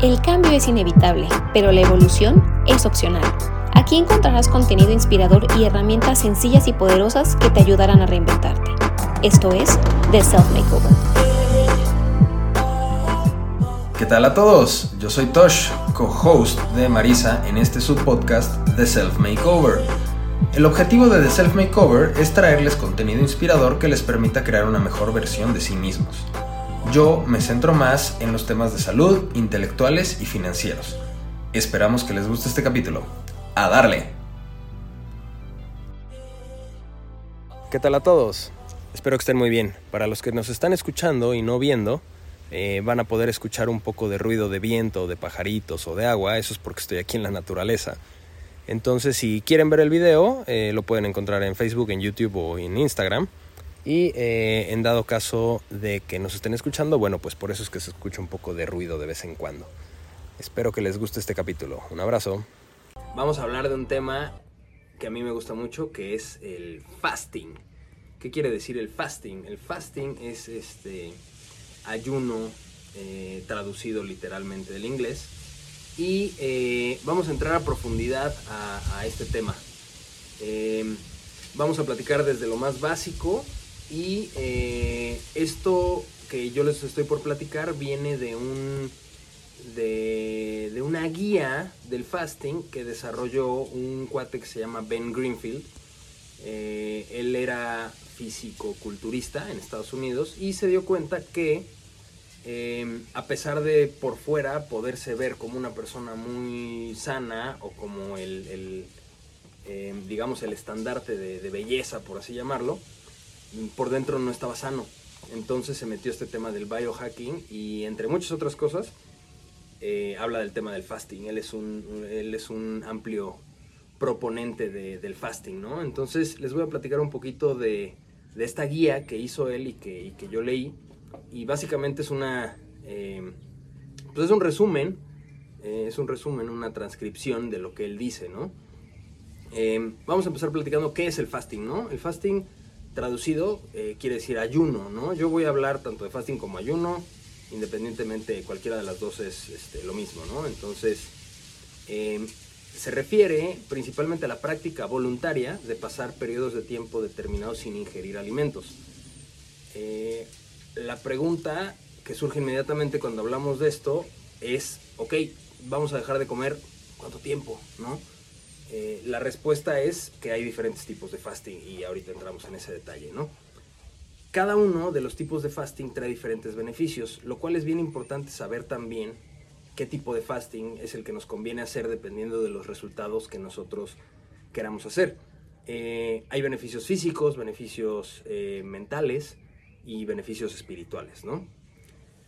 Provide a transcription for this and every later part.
El cambio es inevitable, pero la evolución es opcional. Aquí encontrarás contenido inspirador y herramientas sencillas y poderosas que te ayudarán a reinventarte. Esto es The Self Makeover. ¿Qué tal a todos? Yo soy Tosh, co-host de Marisa en este subpodcast The Self Makeover. El objetivo de The Self Makeover es traerles contenido inspirador que les permita crear una mejor versión de sí mismos. Yo me centro más en los temas de salud, intelectuales y financieros. Esperamos que les guste este capítulo. ¡A darle! ¿Qué tal a todos? Espero que estén muy bien. Para los que nos están escuchando y no viendo, eh, van a poder escuchar un poco de ruido de viento, de pajaritos o de agua. Eso es porque estoy aquí en la naturaleza. Entonces, si quieren ver el video, eh, lo pueden encontrar en Facebook, en YouTube o en Instagram. Y eh, en dado caso de que nos estén escuchando, bueno, pues por eso es que se escucha un poco de ruido de vez en cuando. Espero que les guste este capítulo. Un abrazo. Vamos a hablar de un tema que a mí me gusta mucho, que es el fasting. ¿Qué quiere decir el fasting? El fasting es este ayuno eh, traducido literalmente del inglés. Y eh, vamos a entrar a profundidad a, este tema. vamos a platicar desde lo más básico y eh, esto que yo les estoy por platicar viene de un de, una guía del fasting que desarrolló un cuate que se llama Ben Greenfield. Eh, él era físico-culturista en Estados Unidos y se dio cuenta que em, a pesar de por fuera poderse ver como una persona muy sana o como el, em, digamos el estandarte de belleza, por así llamarlo, por dentro no estaba sano. Entonces se metió este tema del biohacking y entre muchas otras cosas eh, habla del tema del fasting. Él es un, él es un amplio proponente del fasting, ¿no? Entonces les voy a platicar un poquito de, esta guía que hizo él y que, yo leí. Y básicamente es una... Eh, pues es un resumen, eh, es un resumen, una transcripción de lo que él dice, ¿no? vamos a empezar platicando qué es el fasting, ¿no? El fasting traducido eh, quiere decir ayuno, ¿no? Yo voy a hablar tanto de fasting como ayuno, independientemente cualquiera de las dos es este, lo mismo, ¿no? Entonces, em, se refiere principalmente a la práctica voluntaria de pasar periodos de tiempo determinados sin ingerir alimentos. Eh, la pregunta que surge inmediatamente cuando hablamos de esto es, ok, vamos a dejar de comer cuánto tiempo, ¿no? Eh, la respuesta es que hay diferentes tipos de fasting y ahorita entramos en ese detalle, ¿no? Cada uno de los tipos de fasting trae diferentes beneficios, lo cual es bien importante saber también qué tipo de fasting es el que nos conviene hacer dependiendo de los resultados que nosotros queramos hacer. Eh, hay beneficios físicos, beneficios eh, mentales y beneficios espirituales, ¿no?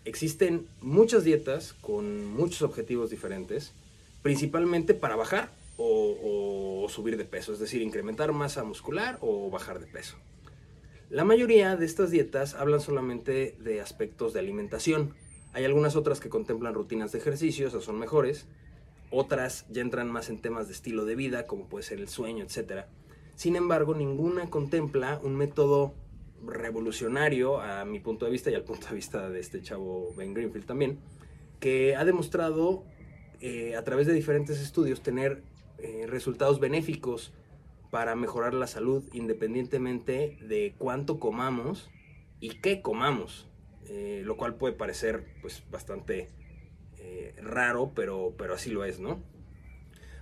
Existen muchas dietas con muchos objetivos diferentes, principalmente para bajar o, subir de peso, es decir, incrementar masa muscular o bajar de peso. La mayoría de estas dietas hablan solamente de aspectos de alimentación. Hay algunas otras que contemplan rutinas de ejercicio, esas son mejores. Otras ya entran más en temas de estilo de vida, como puede ser el sueño, etc. Sin embargo, ninguna contempla un método revolucionario, a mi punto de vista y al punto de vista de este chavo Ben Greenfield también, que ha demostrado eh, a través de diferentes estudios tener eh, resultados benéficos para mejorar la salud independientemente de cuánto comamos y qué comamos, eh, lo cual puede parecer pues bastante eh, raro, pero, pero así lo es, ¿no?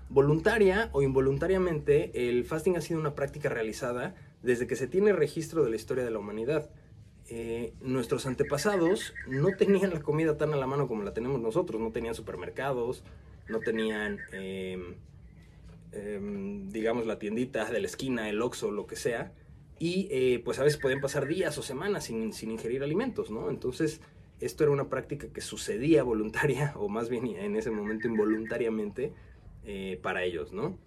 Voluntaria o involuntariamente, el fasting ha sido una práctica realizada desde que se tiene registro de la historia de la humanidad. nuestros antepasados no tenían la comida tan a la mano como la tenemos nosotros, no tenían supermercados, no tenían em, digamos, la tiendita de la esquina, el Oxxo, lo que sea, y eh, pues a veces pueden pasar días o semanas sin, sin, ingerir alimentos, ¿no? Entonces, esto era una práctica que sucedía voluntaria, o más bien en ese momento involuntariamente, eh, para ellos, ¿no?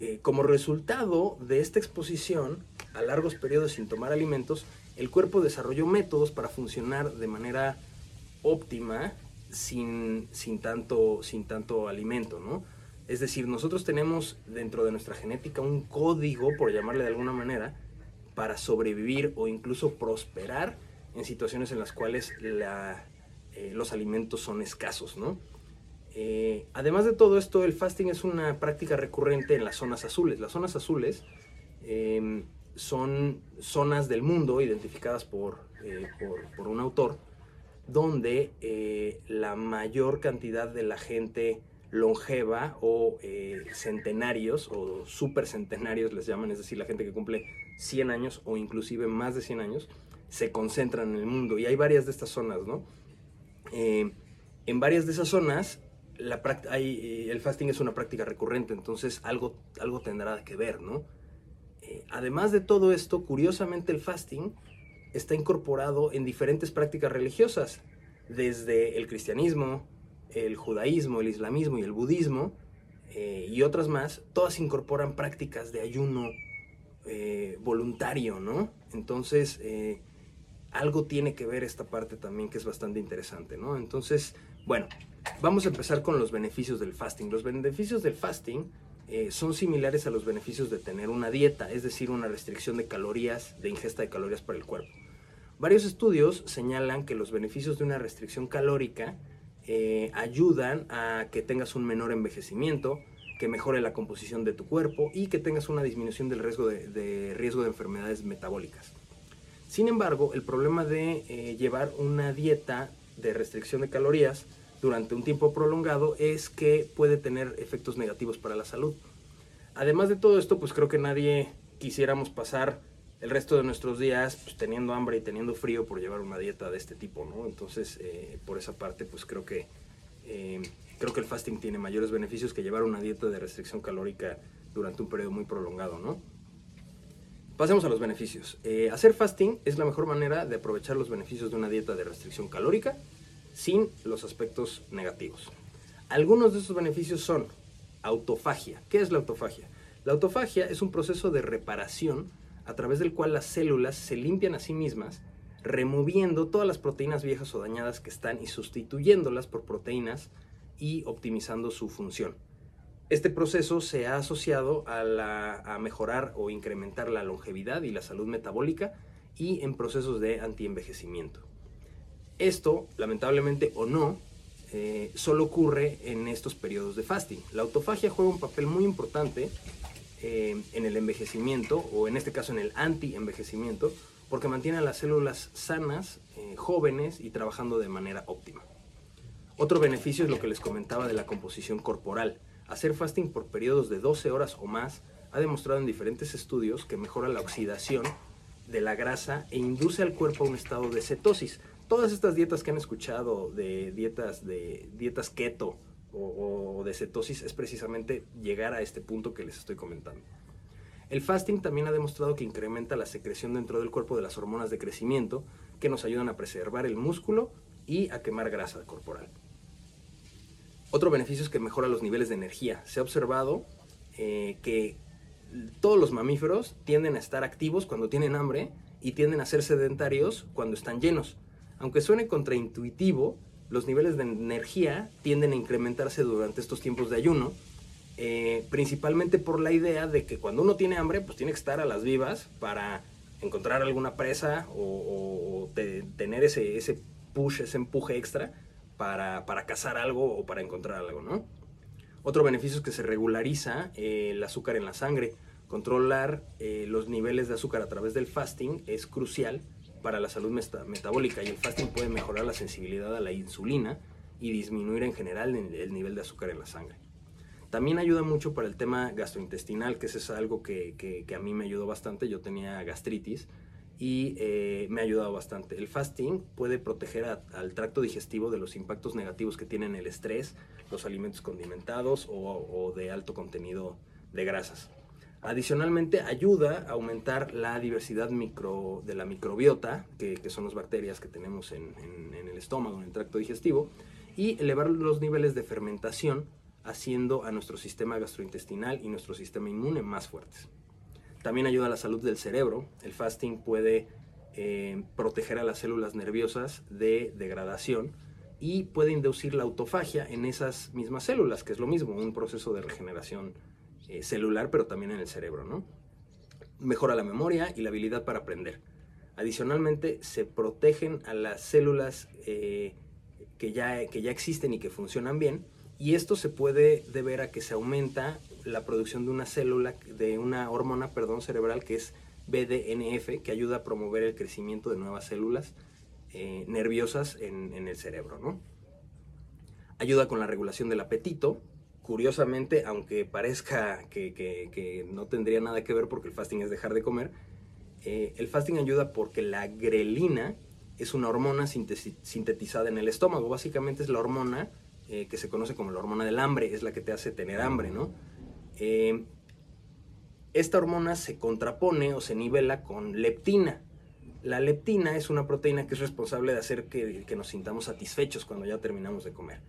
Eh, como resultado de esta exposición a largos periodos sin tomar alimentos, el cuerpo desarrolló métodos para funcionar de manera óptima sin, sin, tanto, sin tanto alimento, ¿no? Es decir, nosotros tenemos dentro de nuestra genética un código, por llamarle de alguna manera, para sobrevivir o incluso prosperar en situaciones en las cuales eh, los alimentos son escasos, ¿no? Eh, además de todo esto, el fasting es una práctica recurrente en las zonas azules. Las zonas azules em, son zonas del mundo identificadas por, eh, un autor donde la mayor cantidad de la gente longeva o centenarios o supercentenarios les llaman, es decir, la gente que cumple 100 años o inclusive más de 100 años, se concentran en el mundo. Y hay varias de estas zonas, ¿no? en varias de esas zonas la hay, el fasting es una práctica recurrente, entonces algo, algo tendrá que ver, ¿no? Eh, además de todo esto, curiosamente el fasting está incorporado en diferentes prácticas religiosas, desde el cristianismo, el judaísmo, el islamismo y el budismo, eh, y otras más, todas incorporan prácticas de ayuno eh, voluntario, ¿no? Entonces, algo tiene que ver esta parte también que es bastante interesante, ¿no? Entonces, bueno, vamos a empezar con los beneficios del fasting. Los beneficios del fasting eh, son similares a los beneficios de tener una dieta, es decir, una restricción de calorías, de ingesta de calorías para el cuerpo. Varios estudios señalan que los beneficios de una restricción calórica eh, ayudan a que tengas un menor envejecimiento, que mejore la composición de tu cuerpo y que tengas una disminución del riesgo de, riesgo de enfermedades metabólicas. Sin embargo, el problema de eh, llevar una dieta de restricción de calorías durante un tiempo prolongado es que puede tener efectos negativos para la salud. Además de todo esto, pues creo que nadie quisiéramos pasar el resto de nuestros días pues, teniendo hambre y teniendo frío por llevar una dieta de este tipo, ¿no? Entonces, eh, por esa parte, pues creo que, eh, creo que el fasting tiene mayores beneficios que llevar una dieta de restricción calórica durante un periodo muy prolongado, ¿no? Pasemos a los beneficios. Eh, hacer fasting es la mejor manera de aprovechar los beneficios de una dieta de restricción calórica sin los aspectos negativos. Algunos de estos beneficios son autofagia. ¿Qué es la autofagia? La autofagia es un proceso de reparación a través del cual las células se limpian a sí mismas, removiendo todas las proteínas viejas o dañadas que están y sustituyéndolas por proteínas y optimizando su función. Este proceso se ha asociado a, mejorar o incrementar la longevidad y la salud metabólica y en procesos de antienvejecimiento. Esto, lamentablemente o no, eh, solo ocurre en estos periodos de fasting. La autofagia juega un papel muy importante eh, en el envejecimiento, o en este caso en el anti-envejecimiento, porque mantiene a las células sanas, eh, jóvenes y trabajando de manera óptima. Otro beneficio es lo que les comentaba de la composición corporal. Hacer fasting por periodos de 12 horas o más ha demostrado en diferentes estudios que mejora la oxidación de la grasa e induce al cuerpo a un estado de cetosis. Todas estas dietas que han escuchado de dietas de dietas keto o, de cetosis es precisamente llegar a este punto que les estoy comentando. El fasting también ha demostrado que incrementa la secreción dentro del cuerpo de las hormonas de crecimiento que nos ayudan a preservar el músculo y a quemar grasa corporal. Otro beneficio es que mejora los niveles de energía. Se ha observado eh, que todos los mamíferos tienden a estar activos cuando tienen hambre y tienden a ser sedentarios cuando están llenos. Aunque suene contraintuitivo, los niveles de energía tienden a incrementarse durante estos tiempos de ayuno, eh, principalmente por la idea de que cuando uno tiene hambre, pues tiene que estar a las vivas para encontrar alguna presa o, tener ese, ese push, ese empuje extra para, cazar algo o para encontrar algo, ¿no? Otro beneficio es que se regulariza eh, el azúcar en la sangre. Controlar eh, los niveles de azúcar a través del fasting es crucial para la salud metabólica y el fasting puede mejorar la sensibilidad a la insulina y disminuir en general el, nivel de azúcar en la sangre. También ayuda mucho para el tema gastrointestinal, que es algo que, que a mí me ayudó bastante. Yo tenía gastritis y eh, me ha ayudado bastante. El fasting puede proteger al tracto digestivo de los impactos negativos que tienen el estrés, los alimentos condimentados o, de alto contenido de grasas. Adicionalmente ayuda a aumentar la diversidad micro, de la microbiota, que, son las bacterias que tenemos en, el estómago, en el tracto digestivo, y elevar los niveles de fermentación, haciendo a nuestro sistema gastrointestinal y nuestro sistema inmune más fuertes. También ayuda a la salud del cerebro. El fasting puede eh, proteger a las células nerviosas de degradación y puede inducir la autofagia en esas mismas células, que es lo mismo, un proceso de regeneración eh, celular, pero también en el cerebro. ¿no? Mejora la memoria y la habilidad para aprender. Adicionalmente, se protegen a las células eh, que, ya, que ya existen y que funcionan bien Y esto se puede deber a que se aumenta la producción de una célula, de una hormona, perdón, cerebral que es BDNF, que ayuda a promover el crecimiento de nuevas células eh, nerviosas en, el cerebro, ¿no? Ayuda con la regulación del apetito. Curiosamente, aunque parezca que, no tendría nada que ver porque el fasting es dejar de comer, eh, el fasting ayuda porque la grelina es una hormona sintetizada en el estómago. Básicamente es la hormona eh, que se conoce como la hormona del hambre, es la que te hace tener hambre, ¿no? esta hormona se contrapone o se nivela con leptina. La leptina es una proteína que es responsable de hacer que, nos sintamos satisfechos cuando ya terminamos de comer.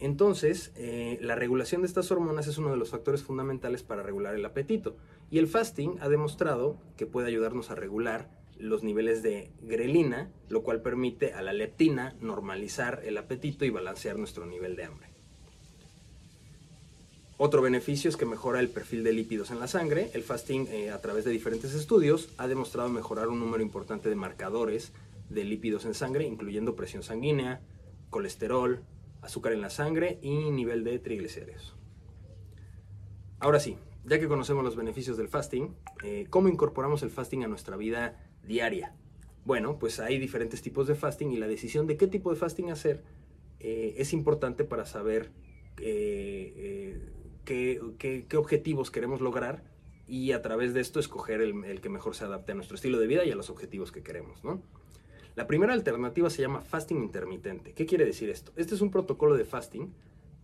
Entonces, eh, la regulación de estas hormonas es uno de los factores fundamentales para regular el apetito. Y el fasting ha demostrado que puede ayudarnos a regular los niveles de grelina, lo cual permite a la leptina normalizar el apetito y balancear nuestro nivel de hambre. Otro beneficio es que mejora el perfil de lípidos en la sangre. El fasting, eh, a través de diferentes estudios, ha demostrado mejorar un número importante de marcadores de lípidos en sangre, incluyendo presión sanguínea, colesterol, azúcar en la sangre y nivel de triglicéridos. Ahora sí, ya que conocemos los beneficios del fasting, eh, ¿cómo incorporamos el fasting a nuestra vida diaria? Bueno, pues hay diferentes tipos de fasting y la decisión de qué tipo de fasting hacer eh, es importante para saber qué, objetivos queremos lograr y a través de esto escoger el, que mejor se adapte a nuestro estilo de vida y a los objetivos que queremos. ¿no? La primera alternativa se llama fasting intermitente. ¿Qué quiere decir esto? Este es un protocolo de fasting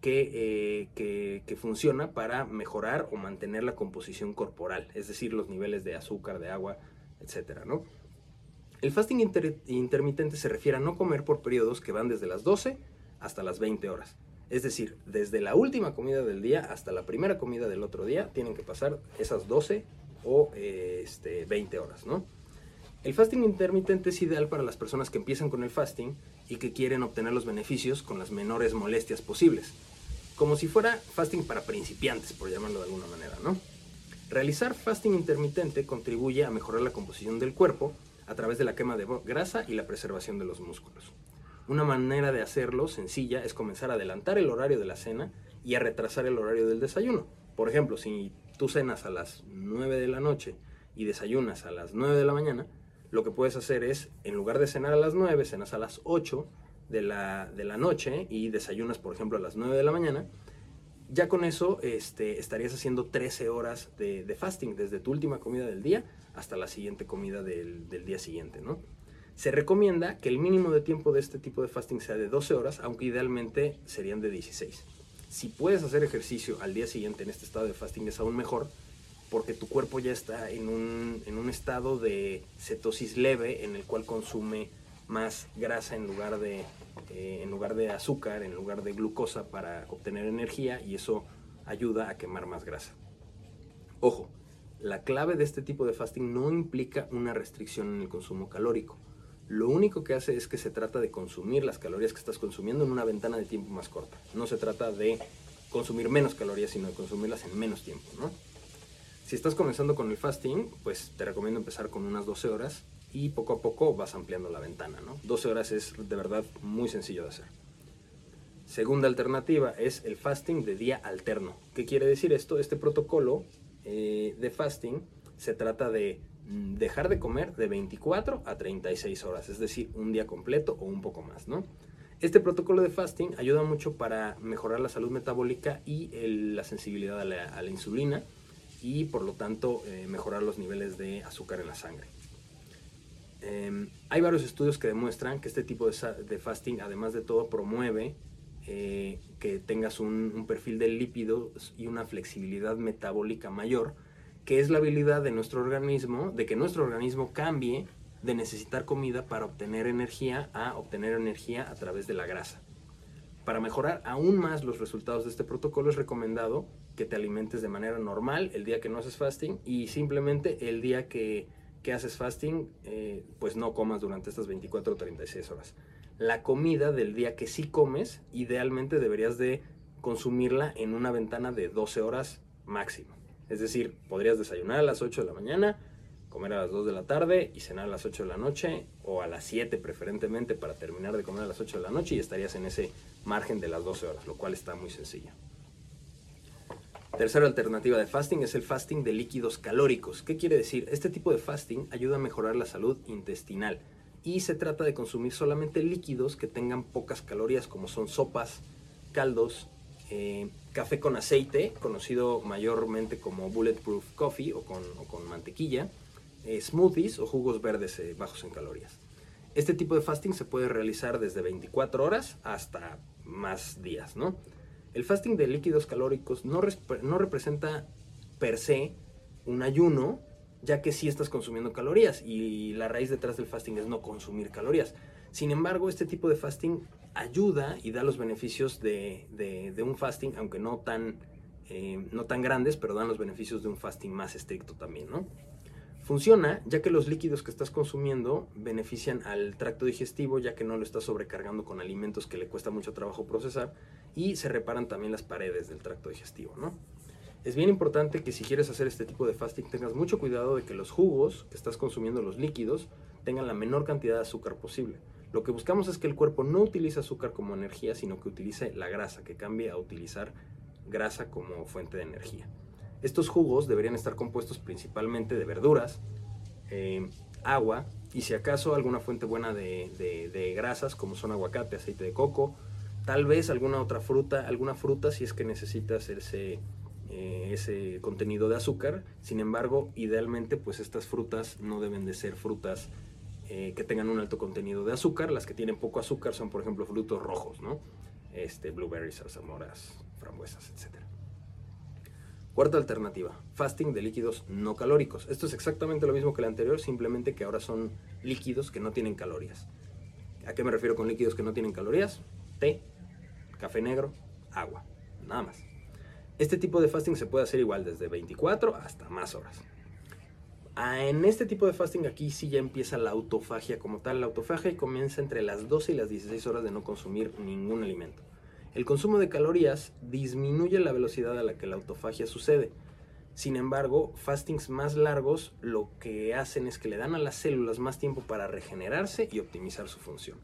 que, eh, que, funciona para mejorar o mantener la composición corporal, es decir, los niveles de azúcar, de agua, etc. ¿no? El fasting intermitente se refiere a no comer por periodos que van desde las 12 hasta las 20 horas. Es decir, desde la última comida del día hasta la primera comida del otro día tienen que pasar esas 12 o eh, este, 20 horas, ¿no? El fasting intermitente es ideal para las personas que empiezan con el fasting y que quieren obtener los beneficios con las menores molestias posibles. Como si fuera fasting para principiantes, por llamarlo de alguna manera, ¿no? Realizar fasting intermitente contribuye a mejorar la composición del cuerpo a través de la quema de grasa y la preservación de los músculos. Una manera de hacerlo sencilla es comenzar a adelantar el horario de la cena y a retrasar el horario del desayuno. Por ejemplo, si tú cenas a las 9 de la noche y desayunas a las 9 de la mañana, lo que puedes hacer es, en lugar de cenar a las 9, cenas a las 8 de la, de la noche y desayunas, por ejemplo, a las 9 de la mañana. Ya con eso este, estarías haciendo 13 horas de, fasting, desde tu última comida del día hasta la siguiente comida del, del día siguiente, ¿no? Se recomienda que el mínimo de tiempo de este tipo de fasting sea de 12 horas, aunque idealmente serían de 16. Si puedes hacer ejercicio al día siguiente en este estado de fasting es aún mejor, porque tu cuerpo ya está en un, en un estado de cetosis leve en el cual consume más grasa en lugar, de, eh, en lugar de azúcar, en lugar de glucosa para obtener energía y eso ayuda a quemar más grasa. Ojo, la clave de este tipo de fasting no implica una restricción en el consumo calórico lo único que hace es que se trata de consumir las calorías que estás consumiendo en una ventana de tiempo más corta. No se trata de consumir menos calorías, sino de consumirlas en menos tiempo, ¿no? Si estás comenzando con el fasting, pues te recomiendo empezar con unas 12 horas y poco a poco vas ampliando la ventana, ¿no? 12 horas es de verdad muy sencillo de hacer. Segunda alternativa es el fasting de día alterno. ¿Qué quiere decir esto? Este protocolo eh, de fasting se trata de Mm, dejar de comer de 24 a 36 horas, es decir, un día completo o un poco más, ¿no? Este protocolo de fasting ayuda mucho para mejorar la salud metabólica y la sensibilidad a la, insulina y por lo tanto eh, mejorar los niveles de azúcar en la sangre. Em, hay varios estudios que demuestran que este tipo de, fasting, además de todo, promueve eh, que tengas un, un perfil de lípidos y una flexibilidad metabólica mayor, que es la habilidad de nuestro organismo, de que nuestro organismo cambie de necesitar comida para obtener energía a obtener energía a través de la grasa. Para mejorar aún más los resultados de este protocolo es recomendado que te alimentes de manera normal el día que no haces fasting y simplemente el día que, haces fasting eh, pues no comas durante estas 24 o 36 horas. La comida del día que sí comes idealmente deberías de consumirla en una ventana de 12 horas máximo. Es decir, podrías desayunar a las 8 de la mañana, comer a las 2 de la tarde y cenar a las 8 de la noche o a las 7 preferentemente para terminar de comer a las 8 de la noche y estarías en ese margen de las 12 horas, lo cual está muy sencillo. Tercera alternativa de fasting es el fasting de líquidos calóricos. ¿Qué quiere decir? Este tipo de fasting ayuda a mejorar la salud intestinal y se trata de consumir solamente líquidos que tengan pocas calorías como son sopas, caldos, eh, café con aceite, conocido mayormente como bulletproof coffee o con, mantequilla, eh, smoothies o jugos verdes eh, bajos en calorías. Este tipo de fasting se puede realizar desde 24 horas hasta más días, ¿no? El fasting de líquidos calóricos no, representa per se un ayuno, ya que sí estás consumiendo calorías y la raíz detrás del fasting es no consumir calorías. Sin embargo, este tipo de fasting ayuda y da los beneficios de, un fasting, aunque no tan, eh, no tan grandes, pero dan los beneficios de un fasting más estricto también, ¿no? Funciona ya que los líquidos que estás consumiendo benefician al tracto digestivo ya que no lo estás sobrecargando con alimentos que le cuesta mucho trabajo procesar y se reparan también las paredes del tracto digestivo, ¿no? Es bien importante que si quieres hacer este tipo de fasting tengas mucho cuidado de que los jugos que estás consumiendo, los líquidos, tengan la menor cantidad de azúcar posible. Lo que buscamos es que el cuerpo no utilice azúcar como energía, sino que utilice la grasa, que cambie a utilizar grasa como fuente de energía. Estos jugos deberían estar compuestos principalmente de verduras, eh, agua y si acaso alguna fuente buena de, grasas como son aguacate, aceite de coco, tal vez alguna otra fruta, alguna fruta si es que necesita ese, eh, ese contenido de azúcar. Sin embargo, idealmente pues estas frutas no deben de ser frutas eh, que tengan un alto contenido de azúcar. Las que tienen poco azúcar son por ejemplo frutos rojos, ¿no? Este, blueberries, zarzamoras, frambuesas, etc. Cuarta alternativa, fasting de líquidos no calóricos. Esto es exactamente lo mismo que el anterior, simplemente que ahora son líquidos que no tienen calorías. ¿A qué me refiero con líquidos que no tienen calorías? Té, café negro, agua, nada más. Este tipo de fasting se puede hacer igual desde 24 hasta más horas. Ah, en este tipo de fasting aquí sí ya empieza la autofagia como tal. La autofagia comienza entre las 12 y las 16 horas de no consumir ningún alimento. El consumo de calorías disminuye la velocidad a la que la autofagia sucede. Sin embargo, fastings más largos lo que hacen es que le dan a las células más tiempo para regenerarse y optimizar su función.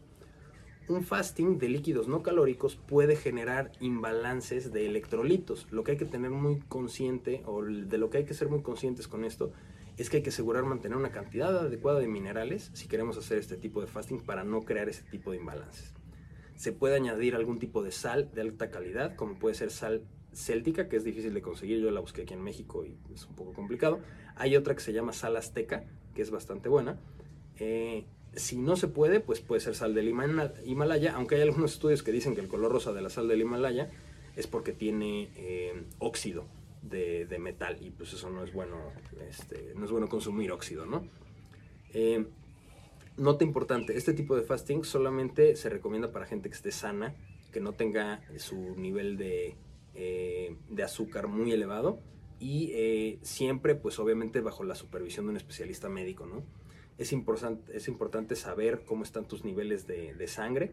Un fasting de líquidos no calóricos puede generar imbalances de electrolitos. Lo que hay que tener muy consciente, o de lo que hay que ser muy conscientes con esto, es que hay que asegurar mantener una cantidad adecuada de minerales si queremos hacer este tipo de fasting para no crear ese tipo de imbalances. Se puede añadir algún tipo de sal de alta calidad, como puede ser sal céltica, que es difícil de conseguir. Yo la busqué aquí en México y es un poco complicado. Hay otra que se llama sal azteca, que es bastante buena. Eh, si no se puede, pues puede ser sal del Himalaya, aunque hay algunos estudios que dicen que el color rosa de la sal del Himalaya es porque tiene eh, óxido de, metal y pues eso no es bueno, este, no es bueno consumir óxido, ¿no? Eh, nota importante, este tipo de fasting solamente se recomienda para gente que esté sana, que no tenga su nivel de, eh, azúcar muy elevado y eh, siempre pues obviamente bajo la supervisión de un especialista médico, ¿no? Es importante, es importante saber cómo están tus niveles de, sangre,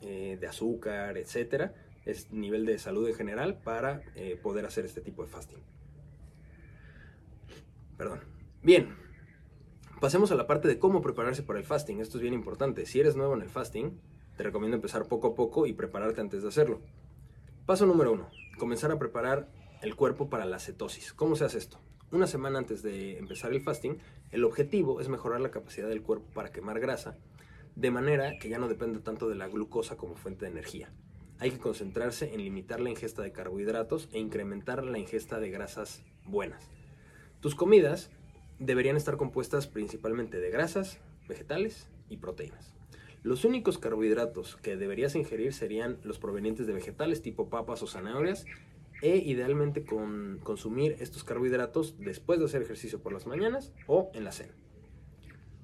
eh, de azúcar, etcétera, es nivel de salud en general para poder hacer este tipo de fasting. Perdón. Bien, Pasemos a la parte de cómo prepararse para el fasting. Esto es bien importante. Si eres nuevo en el fasting, te recomiendo empezar poco a poco y prepararte antes de hacerlo. Paso número uno. Comenzar a preparar el cuerpo para la cetosis. ¿Cómo se hace esto? Una semana antes de empezar el fasting, el objetivo es mejorar la capacidad del cuerpo para quemar grasa, de manera que ya no dependa tanto de la glucosa como fuente de energía. Hay que concentrarse en limitar la ingesta de carbohidratos e incrementar la ingesta de grasas buenas. Tus comidas deberían estar compuestas principalmente de grasas, vegetales y proteínas. Los únicos carbohidratos que deberías ingerir serían los provenientes de vegetales tipo papas o zanahorias e idealmente con consumir estos carbohidratos después de hacer ejercicio por las mañanas o en la cena.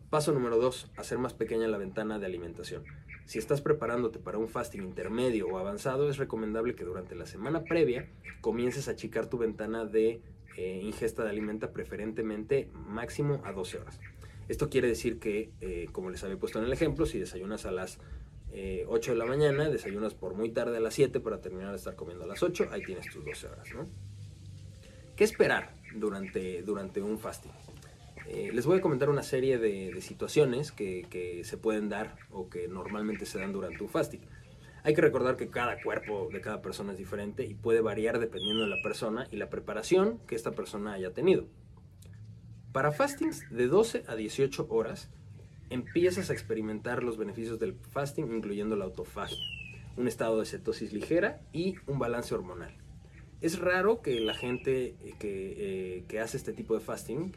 Paso número 2. Hacer más pequeña la ventana de alimentación. Si estás preparándote para un fasting intermedio o avanzado, es recomendable que durante la semana previa comiences a achicar tu ventana de eh, ingesta de alimenta preferentemente máximo a 12 horas. Esto quiere decir que, eh, como les había puesto en el ejemplo, si desayunas a las 8 eh, de la mañana, desayunas por muy tarde a las 7 para terminar de estar comiendo a las 8, ahí tienes tus 12 horas. ¿Qué esperar durante, durante un fasting? Eh, les voy a comentar una serie de, situaciones que, que, se pueden dar o que normalmente se dan durante un fasting. Hay que recordar que cada cuerpo de cada persona es diferente y puede variar dependiendo de la persona y la preparación que esta persona haya tenido. Para fastings de 12 a 18 horas, empiezas a experimentar los beneficios del fasting, incluyendo la autofagia, un estado de cetosis ligera y un balance hormonal. Es raro que la gente eh, eh, que, hace este tipo de fasting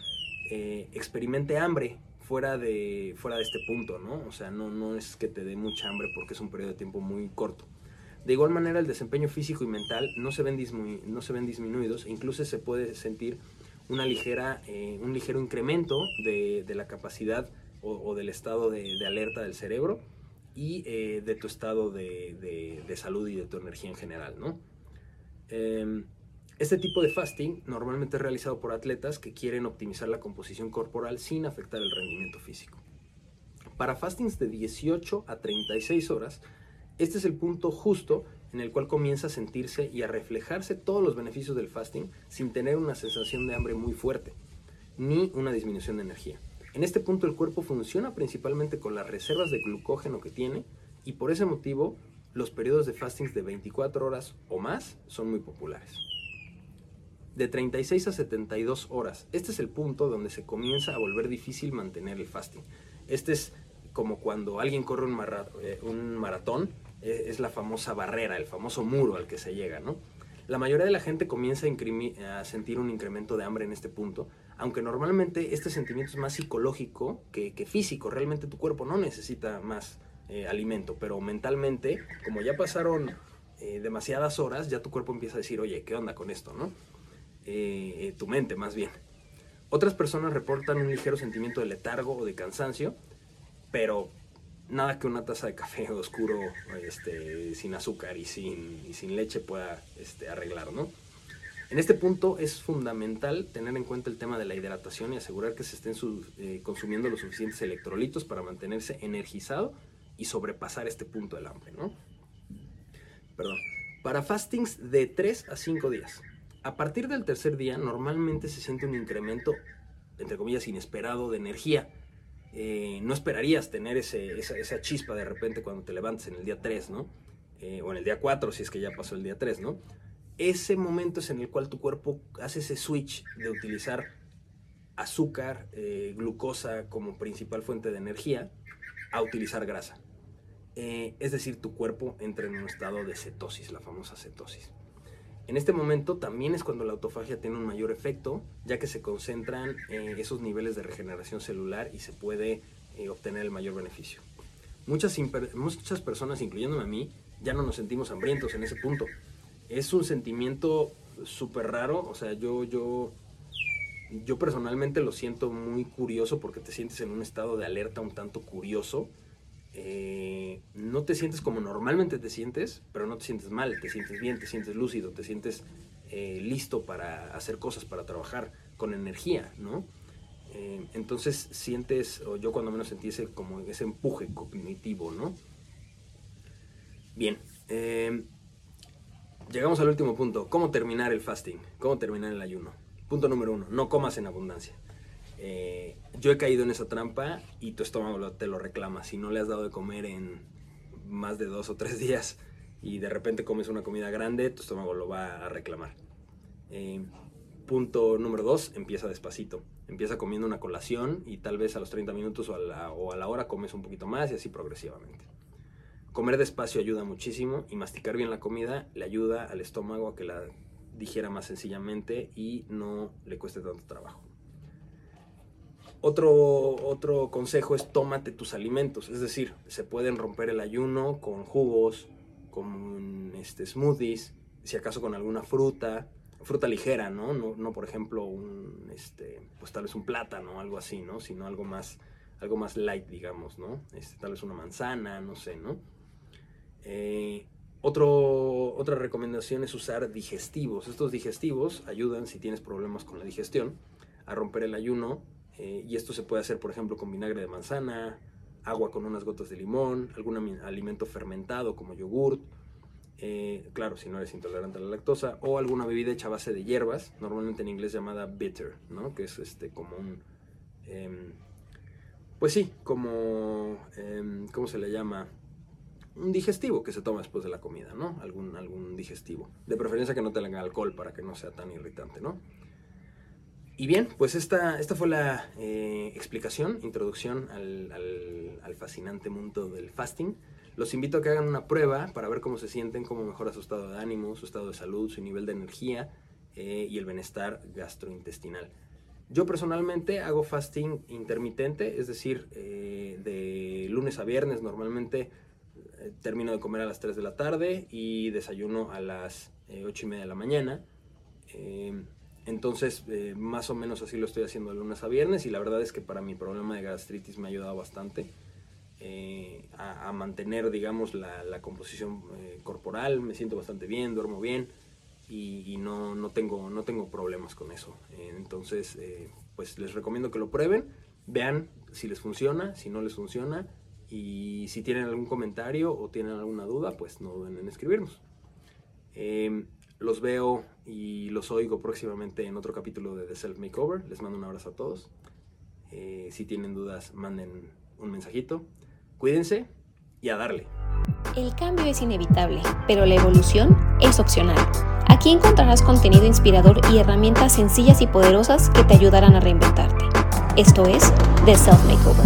eh, experimente hambre fuera de, fuera de este punto, ¿no? O sea, no, no es que te dé mucha hambre porque es un periodo de tiempo muy corto. De igual manera, el desempeño físico y mental no se ven, no se ven disminuidos, incluso se puede sentir una ligera, un ligero incremento de, la capacidad o, del estado de, alerta del cerebro y de tu estado de, de, salud y de tu energía en general, ¿no? Em, este tipo de fasting normalmente es realizado por atletas que quieren optimizar la composición corporal sin afectar el rendimiento físico. Para fastings de 18 a 36 horas, este es el punto justo en el cual comienza a sentirse y a reflejarse todos los beneficios del fasting sin tener una sensación de hambre muy fuerte, ni una disminución de energía. En este punto el cuerpo funciona principalmente con las reservas de glucógeno que tiene y por ese motivo los periodos de fastings de 24 horas o más son muy populares. De 36 a 72 horas, este es el punto donde se comienza a volver difícil mantener el fasting. Este es como cuando alguien corre un, eh, maratón, eh, es la famosa barrera, el famoso muro al que se llega, ¿no? La mayoría de la gente comienza a, sentir un incremento de hambre en este punto, aunque normalmente este sentimiento es más psicológico que, físico. Realmente tu cuerpo no necesita más eh, alimento, pero mentalmente, como ya pasaron demasiadas horas, ya tu cuerpo empieza a decir, oye, ¿qué onda con esto? ¿no? Eh, tu mente más bien. Otras personas reportan un ligero sentimiento de letargo o de cansancio, pero nada que una taza de café oscuro este, sin azúcar y sin, leche pueda este, arreglar, ¿no? En este punto es fundamental tener en cuenta el tema de la hidratación y asegurar que se estén consumiendo los suficientes electrolitos para mantenerse energizado y sobrepasar este punto del hambre, ¿no? Para fastings de 3 a 5 días. A partir del tercer día normalmente se siente un incremento, entre comillas, inesperado de energía. Eh, no esperarías tener ese, esa, chispa de repente cuando te levantes en el día 3, ¿no? Eh, o en el día 4 si es que ya pasó el día 3, ¿no? Ese momento es en el cual tu cuerpo hace ese switch de utilizar azúcar, eh, glucosa como principal fuente de energía a utilizar grasa. Eh, es decir, tu cuerpo entra en un estado de cetosis, la famosa cetosis. En este momento también es cuando la autofagia tiene un mayor efecto, ya que se concentran eh, esos niveles de regeneración celular y se puede eh, obtener el mayor beneficio. Muchas, muchas personas, incluyéndome a mí, ya no nos sentimos hambrientos en ese punto. Es un sentimiento súper raro, o sea, yo, yo, yo personalmente lo siento muy curioso porque te sientes en un estado de alerta un tanto curioso eh, no te sientes como normalmente te sientes, pero no te sientes mal, te sientes bien, te sientes lúcido, te sientes eh, listo para hacer cosas, para trabajar con energía, ¿no? Eh, entonces sientes, o yo cuando menos sentí ese, como ese empuje cognitivo, ¿no? Bien, llegamos al último punto, ¿cómo terminar el fasting? ¿Cómo terminar el ayuno? Punto número uno, no comas en abundancia. Eh, yo he caído en esa trampa y tu estómago te lo reclama. Si no le has dado de comer en más de dos o tres días y de repente comes una comida grande, tu estómago lo va a reclamar. Eh, punto número dos, empieza despacito. Empieza comiendo una colación y tal vez a los 30 minutos o a, la, o a la hora comes un poquito más y así progresivamente. Comer despacio ayuda muchísimo y masticar bien la comida le ayuda al estómago a que la digiera más sencillamente y no le cueste tanto trabajo. Otro, otro consejo es tómate tus alimentos, es decir, se pueden romper el ayuno con jugos, con este, smoothies, si acaso con alguna fruta, fruta ligera, ¿no? No, por ejemplo, un, este, pues tal vez un plátano, algo así, ¿no? Sino algo más, algo más light, digamos, ¿no? Este, tal vez una manzana, no sé, ¿no? Eh, otro, otra recomendación es usar digestivos. Estos digestivos ayudan, si tienes problemas con la digestión, a romper el ayuno eh, y esto se puede hacer, por ejemplo, con vinagre de manzana, agua con unas gotas de limón, algún alimento fermentado como yogurt, eh, claro, si no eres intolerante a la lactosa, o alguna bebida hecha a base de hierbas, normalmente en inglés llamada bitter, ¿no? que es este, como un, em, pues sí, como, em, ¿cómo se le llama? Un digestivo que se toma después de la comida, ¿no? Algún, algún digestivo. De preferencia que no tenga alcohol para que no sea tan irritante, ¿no? Y bien, pues esta, esta fue la eh, explicación, introducción al, fascinante mundo del fasting. Los invito a que hagan una prueba para ver cómo se sienten, cómo mejora su estado de ánimo, su estado de salud, su nivel de energía eh, y el bienestar gastrointestinal. Yo personalmente hago fasting intermitente, es decir, eh, de lunes a viernes normalmente termino de comer a las 3 de la tarde y desayuno a las 8 y media de la mañana. Entonces, eh, más o menos así lo estoy haciendo de lunes a viernes y la verdad es que para mi problema de gastritis me ha ayudado bastante eh, a, mantener, digamos, la, composición eh, corporal. Me siento bastante bien, duermo bien y, no, no, tengo, no tengo problemas con eso. entonces, pues les recomiendo que lo prueben, vean si les funciona, si no les funciona y si tienen algún comentario o tienen alguna duda, pues no duden en escribirnos. Los veo y los oigo próximamente en otro capítulo de The Self Makeover. Les mando un abrazo a todos. Eh, si tienen dudas, manden un mensajito. Cuídense y a darle. El cambio es inevitable, pero la evolución es opcional. Aquí encontrarás contenido inspirador y herramientas sencillas y poderosas que te ayudarán a reinventarte. Esto es The Self Makeover.